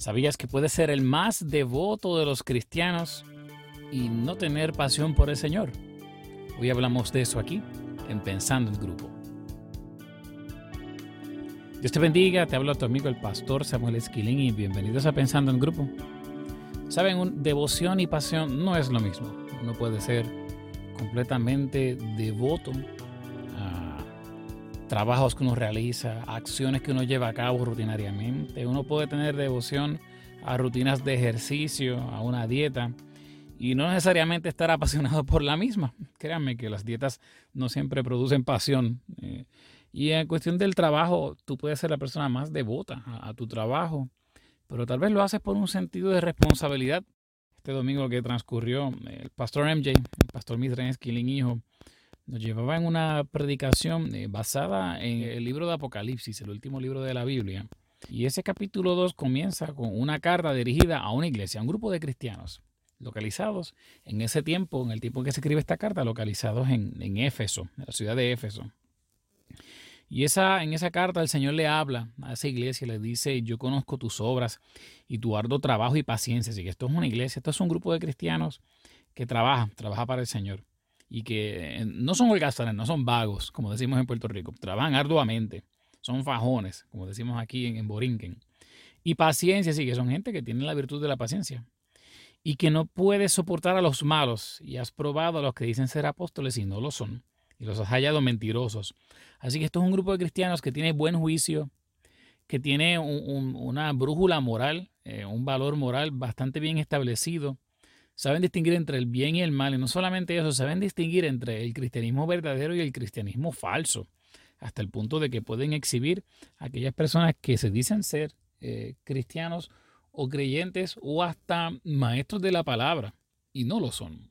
¿Sabías que puedes ser el más devoto de los cristianos y no tener pasión por el Señor? Hoy hablamos de eso aquí, en Pensando en Grupo. Dios te bendiga, te habla tu amigo el pastor Samuel Esquilín y bienvenidos a Pensando en Grupo. Saben, devoción y pasión no es lo mismo. Uno puede ser completamente devoto trabajos que uno realiza, acciones que uno lleva a cabo rutinariamente. Uno puede tener devoción a rutinas de ejercicio, a una dieta, y no necesariamente estar apasionado por la misma. Créanme que las dietas no siempre producen pasión. Eh, y en cuestión del trabajo, tú puedes ser la persona más devota a, tu trabajo, pero tal vez lo haces por un sentido de responsabilidad. Este domingo que transcurrió, el pastor MJ, el pastor Misren Killing Hijo, nos llevaba en una predicación eh, basada en el libro de Apocalipsis, el último libro de la Biblia. Y ese capítulo 2 comienza con una carta dirigida a una iglesia, a un grupo de cristianos localizados en ese tiempo, en el tiempo en que se escribe esta carta, localizados en, en Éfeso, en la ciudad de Éfeso. Y esa, en esa carta el Señor le habla a esa iglesia, le dice, yo conozco tus obras y tu arduo trabajo y paciencia. Así que esto es una iglesia, esto es un grupo de cristianos que trabaja, trabaja para el Señor y que eh, no son holgazanes, no son vagos, como decimos en Puerto Rico, trabajan arduamente, son fajones, como decimos aquí en, Borinquen. Y paciencia, sí, que son gente que tiene la virtud de la paciencia y que no puede soportar a los malos y has probado a los que dicen ser apóstoles y no lo son y los has hallado mentirosos. Así que esto es un grupo de cristianos que tiene buen juicio, que tiene una brújula moral, eh, un valor moral bastante bien establecido saben distinguir entre el bien y el mal. Y no solamente eso, saben distinguir entre el cristianismo verdadero y el cristianismo falso. Hasta el punto de que pueden exhibir aquellas personas que se dicen ser eh, cristianos o creyentes o hasta maestros de la palabra y no lo son.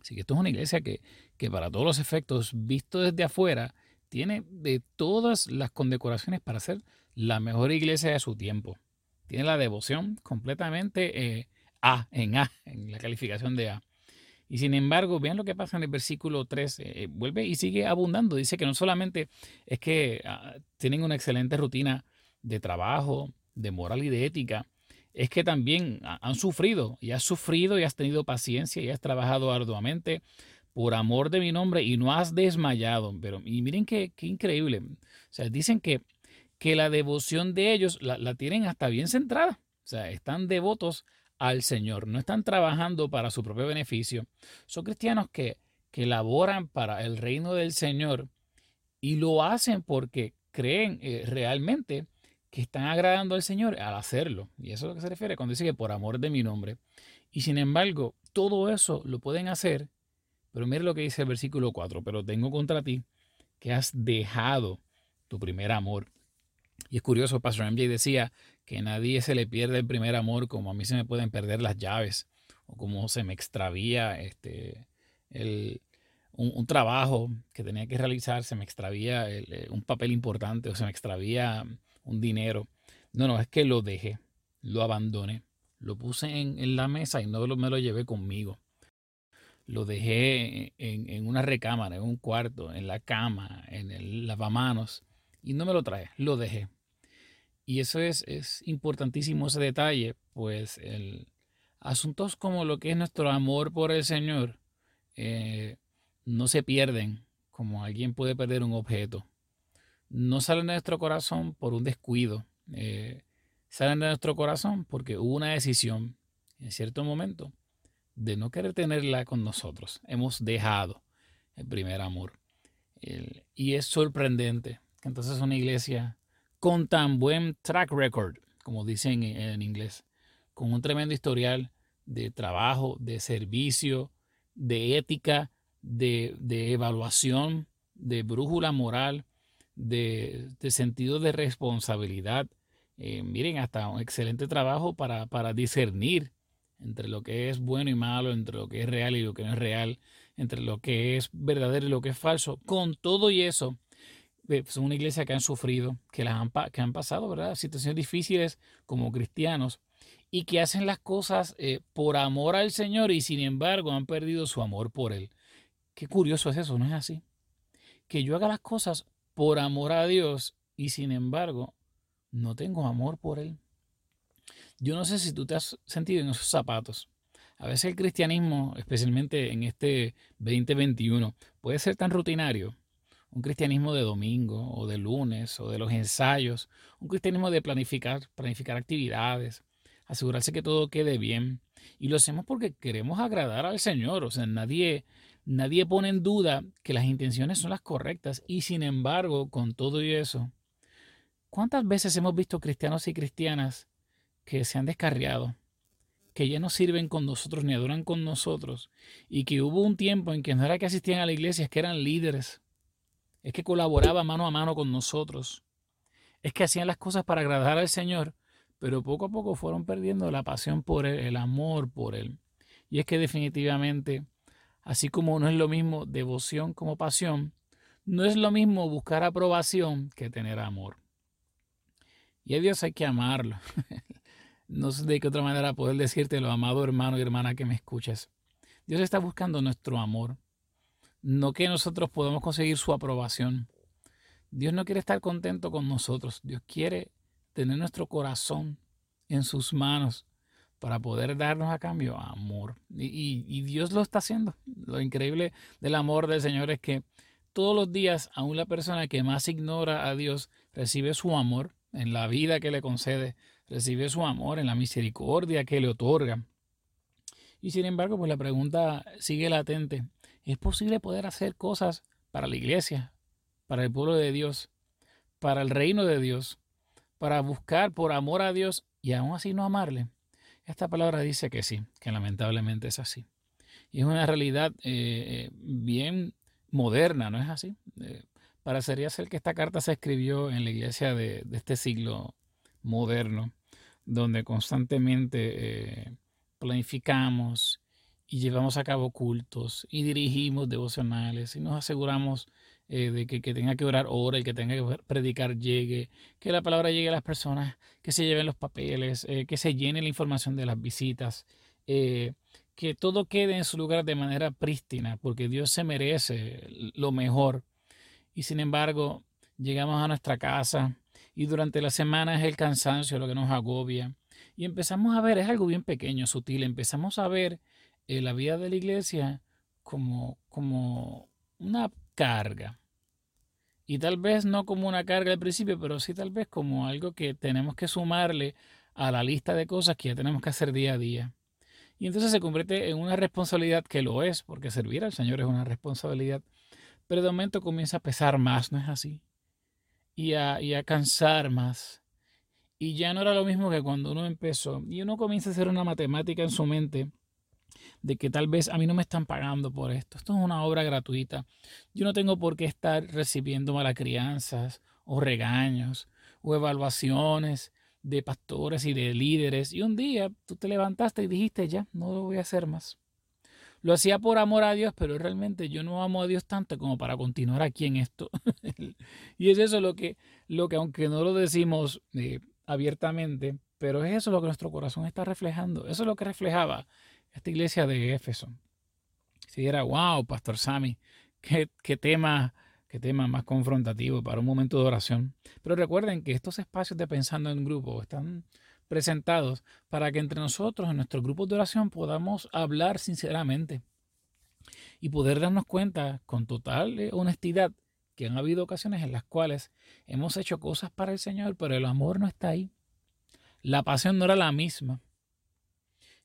Así que esto es una iglesia que, que para todos los efectos, visto desde afuera, tiene de todas las condecoraciones para ser la mejor iglesia de su tiempo. Tiene la devoción completamente eh, a, en A, en la calificación de A. Y sin embargo, vean lo que pasa en el versículo 3, eh, vuelve y sigue abundando. Dice que no solamente es que ah, tienen una excelente rutina de trabajo, de moral y de ética, es que también han sufrido y has sufrido y has tenido paciencia y has trabajado arduamente por amor de mi nombre y no has desmayado. Pero, y miren qué, qué increíble. O sea, dicen que, que la devoción de ellos la, la tienen hasta bien centrada. O sea, están devotos al Señor, no están trabajando para su propio beneficio. Son cristianos que, que laboran para el reino del Señor y lo hacen porque creen eh, realmente que están agradando al Señor al hacerlo. Y eso es lo que se refiere cuando dice que por amor de mi nombre. Y sin embargo, todo eso lo pueden hacer, pero mire lo que dice el versículo 4, pero tengo contra ti que has dejado tu primer amor. Y es curioso, Pastor MJ decía que nadie se le pierde el primer amor como a mí se me pueden perder las llaves o como se me extravía este, un, trabajo que tenía que realizar, se me extravía eh, un papel importante o se me extravía un dinero. No, no, es que lo dejé, lo abandoné, lo puse en, la mesa y no me lo llevé conmigo. Lo dejé en, en, una recámara, en un cuarto, en la cama, en el lavamanos y no me lo traje, lo dejé. Y eso es, es importantísimo ese detalle, pues asuntos como lo que es nuestro amor por el Señor eh, no se pierden como alguien puede perder un objeto. No salen de nuestro corazón por un descuido. Eh, salen de nuestro corazón porque hubo una decisión en cierto momento de no querer tenerla con nosotros. Hemos dejado el primer amor. y es sorprendente que entonces una iglesia con tan buen track record, como dicen en inglés, con un tremendo historial de trabajo, de servicio, de ética, de, evaluación, de brújula moral, de, sentido de responsabilidad. Eh, miren, hasta un excelente trabajo para, para discernir entre lo que es bueno y malo, entre lo que es real y lo que no es real, entre lo que es verdadero y lo que es falso. Con todo y eso, son una iglesia que han sufrido, que, las han, que han pasado ¿verdad? situaciones difíciles como cristianos y que hacen las cosas eh, por amor al Señor y sin embargo han perdido su amor por Él. Qué curioso es eso, ¿no es así? Que yo haga las cosas por amor a Dios y sin embargo no tengo amor por Él. Yo no sé si tú te has sentido en esos zapatos. A veces el cristianismo, especialmente en este 2021, puede ser tan rutinario. Un cristianismo de domingo o de lunes o de los ensayos. Un cristianismo de planificar, planificar actividades, asegurarse que todo quede bien. Y lo hacemos porque queremos agradar al Señor. O sea, nadie, nadie pone en duda que las intenciones son las correctas. Y sin embargo, con todo y eso, ¿cuántas veces hemos visto cristianos y cristianas que se han descarriado? que ya no sirven con nosotros ni adoran con nosotros y que hubo un tiempo en que no era que asistían a la iglesia, es que eran líderes, es que colaboraban mano a mano con nosotros, es que hacían las cosas para agradar al Señor, pero poco a poco fueron perdiendo la pasión por Él, el amor por Él. Y es que definitivamente, así como no es lo mismo devoción como pasión, no es lo mismo buscar aprobación que tener amor. Y a Dios hay que amarlo. no sé de qué otra manera poder decirte lo amado hermano y hermana que me escuchas. Dios está buscando nuestro amor, no que nosotros podamos conseguir su aprobación. Dios no quiere estar contento con nosotros, Dios quiere tener nuestro corazón en sus manos para poder darnos a cambio amor. Y, y, Dios lo está haciendo. Lo increíble del amor del Señor es que todos los días, aún la persona que más ignora a Dios recibe su amor en la vida que le concede, recibe su amor en la misericordia que le otorga. Y sin embargo, pues la pregunta sigue latente. ¿Es posible poder hacer cosas para la iglesia, para el pueblo de Dios, para el reino de Dios, para buscar por amor a Dios y aún así no amarle? Esta palabra dice que sí, que lamentablemente es así. Y es una realidad eh, bien moderna, ¿no es así? Eh, parecería ser que esta carta se escribió en la iglesia de, de este siglo moderno donde constantemente eh, planificamos y llevamos a cabo cultos y dirigimos devocionales y nos aseguramos eh, de que, que tenga que orar ora, el que tenga que predicar llegue, que la palabra llegue a las personas, que se lleven los papeles, eh, que se llene la información de las visitas, que todo quede en su lugar de manera prístina, porque Dios se merece lo mejor. Y sin embargo, llegamos a nuestra casa, y durante la semana es el cansancio lo que nos agobia. Y empezamos a ver, es algo bien pequeño, sutil, empezamos a ver eh, la vida de la iglesia como, como una carga. Y tal vez no como una carga al principio, pero sí tal vez como algo que tenemos que sumarle a la lista de cosas que ya tenemos que hacer día a día. Y entonces se convierte en una responsabilidad que lo es, porque servir al Señor es una responsabilidad. Pero de momento comienza a pesar más, ¿no es así? y a, cansar más. Y ya no era lo mismo que cuando uno empezó. Y uno comienza a hacer una matemática en su mente de que tal vez a mí no me están pagando por esto. Esto es una obra gratuita. Yo no tengo por qué estar recibiendo malas crianzas o regaños o evaluaciones de pastores y de líderes. Y un día tú te levantaste y dijiste, ya, no lo voy a hacer más. Lo hacía por amor a Dios, pero realmente yo no amo a Dios tanto como para continuar aquí en esto. y es eso lo que, lo que aunque no lo decimos eh, abiertamente, pero es eso lo que nuestro corazón está reflejando. Eso es lo que reflejaba esta iglesia de Éfeso. Si era, wow, Pastor Sammy, qué, qué tema qué tema más confrontativo para un momento de oración. Pero recuerden que estos espacios de pensando en grupo están presentados para que entre nosotros, en nuestros grupos de oración, podamos hablar sinceramente y poder darnos cuenta con total eh, honestidad que han habido ocasiones en las cuales hemos hecho cosas para el Señor, pero el amor no está ahí. La pasión no era la misma.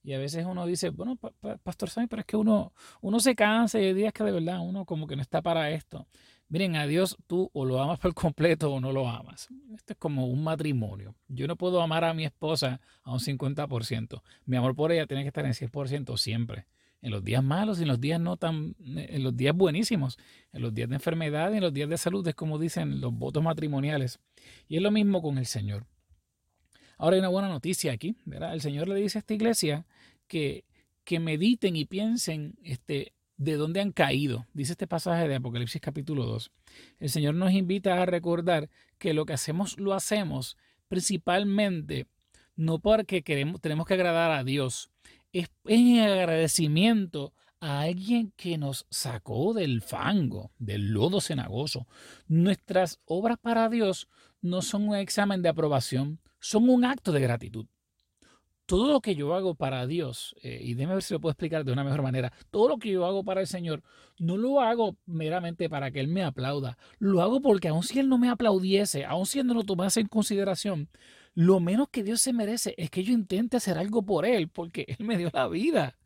Y a veces uno dice, bueno, Pastor Sammy, pero es que uno, uno se cansa y hay días que de verdad uno como que no está para esto. Miren, a Dios tú o lo amas por completo o no lo amas. Esto es como un matrimonio. Yo no puedo amar a mi esposa a un 50%. Mi amor por ella tiene que estar en 100% siempre. En los días malos en los días no tan, en los días buenísimos, en los días de enfermedad y en los días de salud, es como dicen los votos matrimoniales. Y es lo mismo con el Señor. Ahora hay una buena noticia aquí, ¿verdad? El Señor le dice a esta iglesia que, que mediten y piensen este, de dónde han caído. Dice este pasaje de Apocalipsis capítulo 2. El Señor nos invita a recordar que lo que hacemos lo hacemos principalmente no porque queremos, tenemos que agradar a Dios, es en agradecimiento a alguien que nos sacó del fango, del lodo cenagoso. Nuestras obras para Dios no son un examen de aprobación, son un acto de gratitud. todo lo que yo hago para Dios, eh, y déjeme ver si lo puedo explicar de una mejor manera, todo lo que yo hago para el Señor, no lo hago meramente para que Él me aplauda, lo hago porque aun si Él no me aplaudiese, aun si Él no lo tomase en consideración, lo menos que Dios se merece es que yo intente hacer algo por Él, porque Él me dio la vida.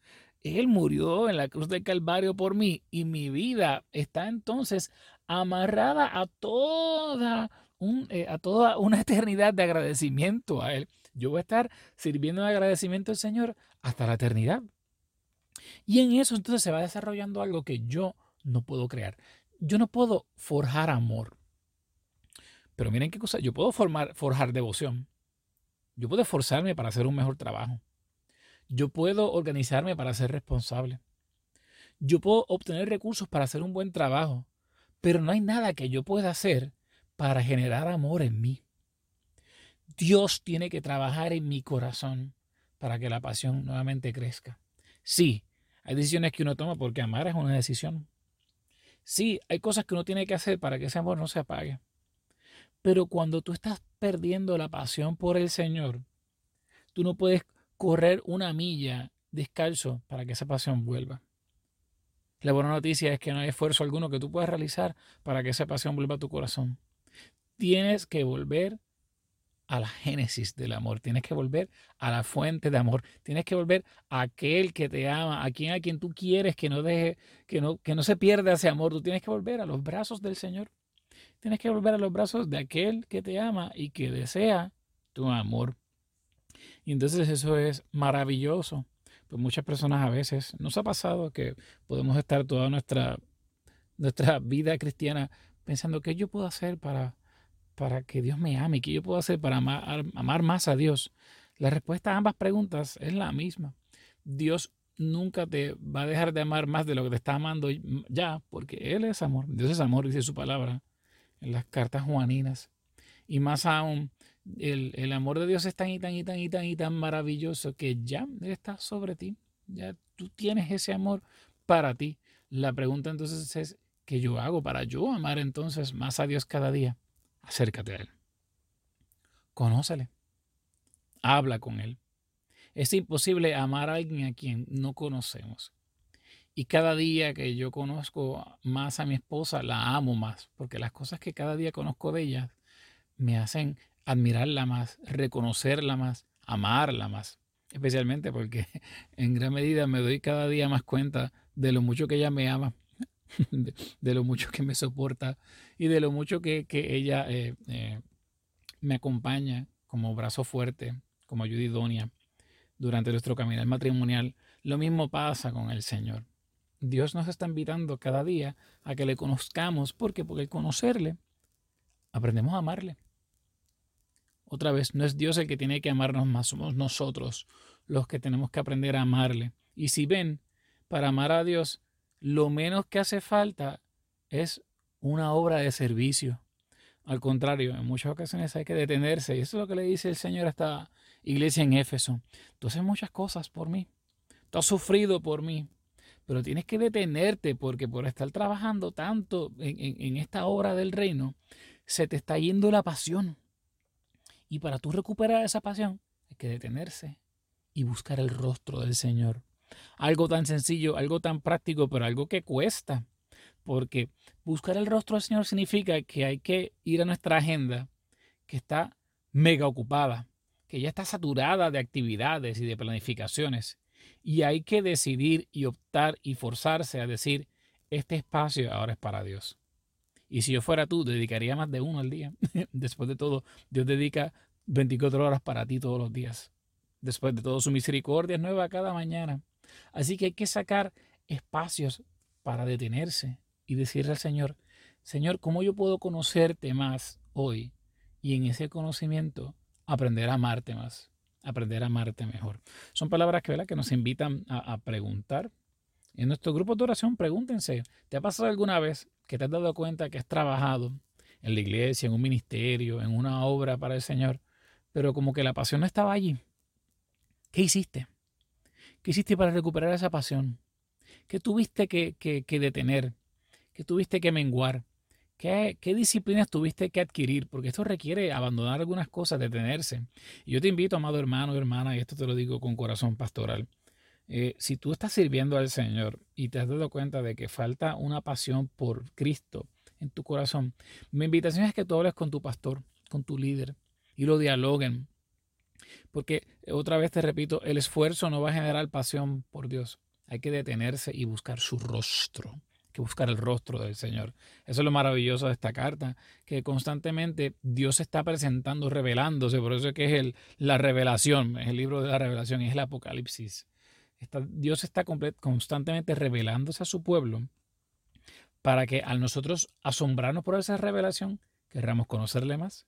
Él murió en la cruz del Calvario por mí y mi vida está entonces amarrada a toda, eh, a toda una eternidad de agradecimiento a Él. Yo voy a estar sirviendo de agradecimiento al Señor hasta la eternidad. Y en eso entonces se va desarrollando algo que yo no puedo crear. Yo no puedo forjar amor. Pero miren qué cosa, yo puedo formar, forjar devoción. Yo puedo esforzarme para hacer un mejor trabajo. Yo puedo organizarme para ser responsable. Yo puedo obtener recursos para hacer un buen trabajo. Pero no hay nada que yo pueda hacer para generar amor en mí. Dios tiene que trabajar en mi corazón para que la pasión nuevamente crezca. Sí, hay decisiones que uno toma porque amar es una decisión. Sí, hay cosas que uno tiene que hacer para que ese amor no se apague. Pero cuando tú estás perdiendo la pasión por el Señor, tú no puedes correr una milla descalzo para que esa pasión vuelva. La buena noticia es que no hay esfuerzo alguno que tú puedas realizar para que esa pasión vuelva a tu corazón. Tienes que volver a la génesis del amor, tienes que volver a la fuente de amor, tienes que volver a aquel que te ama, a quien a quien tú quieres que no deje, que no, que no se pierda ese amor, tú tienes que volver a los brazos del Señor. Tienes que volver a los brazos de aquel que te ama y que desea tu amor. Y entonces eso es maravilloso. Pues muchas personas a veces nos ha pasado que podemos estar toda nuestra, nuestra vida cristiana pensando qué yo puedo hacer para, para que Dios me ame, qué yo puedo hacer para amar, más a Dios. La respuesta a ambas preguntas es la misma. Dios nunca te va a dejar de amar más de lo que te está amando ya, porque Él es amor. Dios es amor, dice su palabra en las cartas juaninas. Y más aún, el, amor de Dios es tan y tan y tan y tan y tan maravilloso que ya está sobre ti. Ya tú tienes ese amor para ti. La pregunta entonces es, ¿qué yo hago para yo amar entonces más a Dios cada día? Acércate a Él. Conócele. Habla con Él. Es imposible amar a alguien a quien no conocemos. Y cada día que yo conozco más a mi esposa, la amo más, porque las cosas que cada día conozco de ella me hacen admirarla más, reconocerla más, amarla más. Especialmente porque en gran medida me doy cada día más cuenta de lo mucho que ella me ama, de, lo mucho que me soporta y de lo mucho que, ella eh, eh, me acompaña como brazo fuerte, como ayuda idónea durante nuestro caminar matrimonial. Lo mismo pasa con el Señor. Dios nos está invitando cada día a que le conozcamos. ¿Por qué? Porque al conocerle, aprendemos a amarle. Otra vez, no es Dios el que tiene que amarnos más, somos nosotros los que tenemos que aprender a amarle. Y si ven, para amar a Dios, lo menos que hace falta es una obra de servicio. Al contrario, en muchas ocasiones hay que detenerse. Y eso es lo que le dice el Señor a esta iglesia en Éfeso. Tú haces muchas cosas por mí. Tú has sufrido por mí pero tienes que detenerte porque por estar trabajando tanto en, esta obra del reino, se te está yendo la pasión. Y para tú recuperar esa pasión, hay que detenerse y buscar el rostro del Señor. Algo tan sencillo, algo tan práctico, pero algo que cuesta. Porque buscar el rostro del Señor significa que hay que ir a nuestra agenda, que está mega ocupada, que ya está saturada de actividades y de planificaciones. Y hay que decidir y optar y forzarse a decir, este espacio ahora es para Dios. Y si yo fuera tú, dedicaría más de uno al día. Después de todo, Dios dedica 24 horas para ti todos los días. Después de todo, su misericordia es nueva cada mañana. Así que hay que sacar espacios para detenerse y decirle al Señor, Señor, ¿cómo yo puedo conocerte más hoy? Y en ese conocimiento aprender a amarte más aprender a amarte mejor. Son palabras que, que nos invitan a, preguntar. En nuestro grupo de oración, pregúntense, ¿te ha pasado alguna vez que te has dado cuenta que has trabajado en la iglesia, en un ministerio, en una obra para el Señor, pero como que la pasión no estaba allí? ¿Qué hiciste? ¿Qué hiciste para recuperar esa pasión? ¿Qué tuviste que, detener? ¿Qué tuviste que menguar? ¿Qué, ¿Qué, disciplinas tuviste que adquirir? Porque esto requiere abandonar algunas cosas, detenerse. Y yo te invito, amado hermano hermana, y esto te lo digo con corazón pastoral. Eh, si tú estás sirviendo al Señor y te has dado cuenta de que falta una pasión por Cristo en tu corazón, mi invitación es que tú hables con tu pastor, con tu líder, y lo dialoguen. Porque otra vez te repito, el esfuerzo no va a generar pasión por Dios. Hay que detenerse y buscar su rostro, hay que buscar el rostro del Señor. Eso es lo maravilloso de esta carta, que constantemente Dios está presentando, revelándose. Por eso es que es el, la revelación, es el libro de la revelación, es el Apocalipsis. Dios está constantemente revelándose a su pueblo para que al nosotros asombrarnos por esa revelación, querramos conocerle más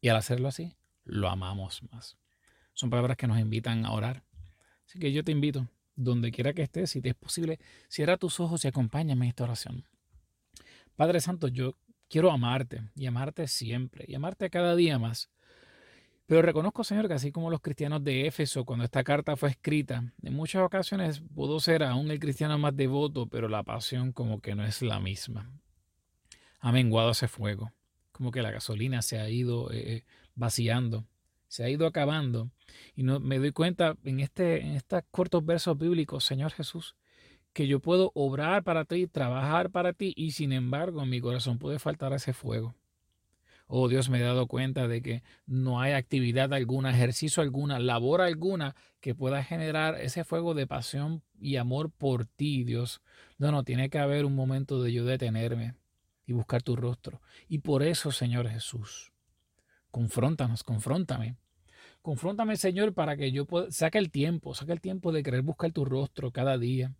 y al hacerlo así, lo amamos más. Son palabras que nos invitan a orar. Así que yo te invito, donde quiera que estés, si te es posible, cierra tus ojos y acompáñame en esta oración. Padre Santo, yo quiero amarte y amarte siempre y amarte cada día más. Pero reconozco, Señor, que así como los cristianos de Éfeso, cuando esta carta fue escrita, en muchas ocasiones pudo ser aún el cristiano más devoto, pero la pasión como que no es la misma. Ha menguado ese fuego como que la gasolina se ha ido eh, eh, vaciando, se ha ido acabando. Y no, me doy cuenta en, este, en estos cortos versos bíblicos, Señor Jesús, que yo puedo obrar para ti, trabajar para ti, y sin embargo en mi corazón puede faltar ese fuego. Oh Dios, me he dado cuenta de que no hay actividad alguna, ejercicio alguna, labor alguna que pueda generar ese fuego de pasión y amor por ti, Dios. No, no, tiene que haber un momento de yo detenerme, y buscar tu rostro. Y por eso, Señor Jesús, confróntanos, confróntame. Confróntame, Señor, para que yo pueda, saque el tiempo, saque el tiempo de querer buscar tu rostro cada día,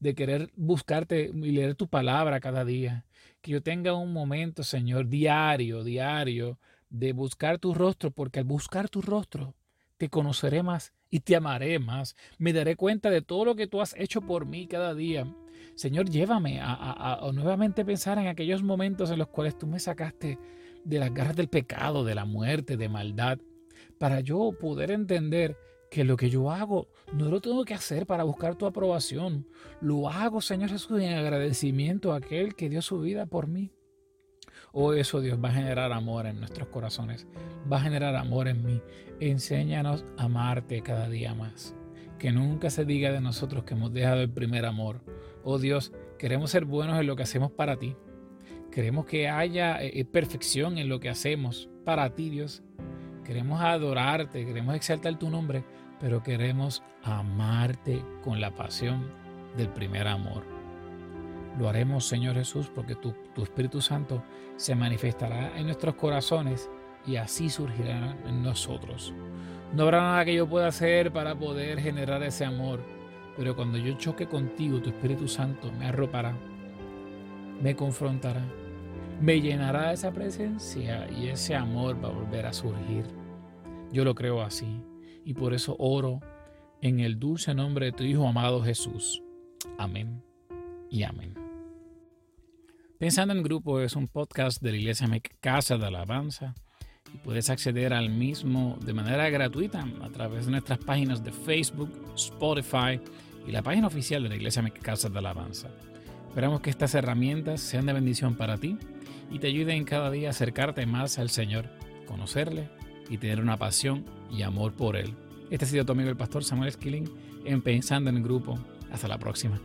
de querer buscarte y leer tu palabra cada día. Que yo tenga un momento, Señor, diario, diario, de buscar tu rostro, porque al buscar tu rostro, te conoceré más y te amaré más. Me daré cuenta de todo lo que tú has hecho por mí cada día Señor, llévame a, nuevamente pensar en aquellos momentos en los cuales tú me sacaste de las garras del pecado, de la muerte, de maldad, para yo poder entender que lo que yo hago no lo tengo que hacer para buscar tu aprobación. Lo hago, Señor Jesús, en agradecimiento a aquel que dio su vida por mí. Oh, eso Dios va a generar amor en nuestros corazones, va a generar amor en mí. Enséñanos a amarte cada día más. Que nunca se diga de nosotros que hemos dejado el primer amor Oh Dios, queremos ser buenos en lo que hacemos para ti. Queremos que haya eh, eh, perfección en lo que hacemos para ti, Dios. Queremos adorarte, queremos exaltar tu nombre, pero queremos amarte con la pasión del primer amor. Lo haremos, Señor Jesús, porque tu, tu Espíritu Santo se manifestará en nuestros corazones y así surgirá en nosotros. No habrá nada que yo pueda hacer para poder generar ese amor pero cuando yo choque contigo, tu Espíritu Santo me arropará, me confrontará, me llenará esa presencia y ese amor va a volver a surgir. Yo lo creo así y por eso oro en el dulce nombre de tu Hijo amado Jesús. Amén y amén. Pensando en Grupo es un podcast de la Iglesia Casa de Alabanza y puedes acceder al mismo de manera gratuita a través de nuestras páginas de Facebook, Spotify y la página oficial de la Iglesia Casa de Alabanza. Esperamos que estas herramientas sean de bendición para ti y te ayuden cada día a acercarte más al Señor, conocerle y tener una pasión y amor por Él. Este ha sido tu amigo el pastor Samuel Skilling en Pensando en el Grupo. Hasta la próxima.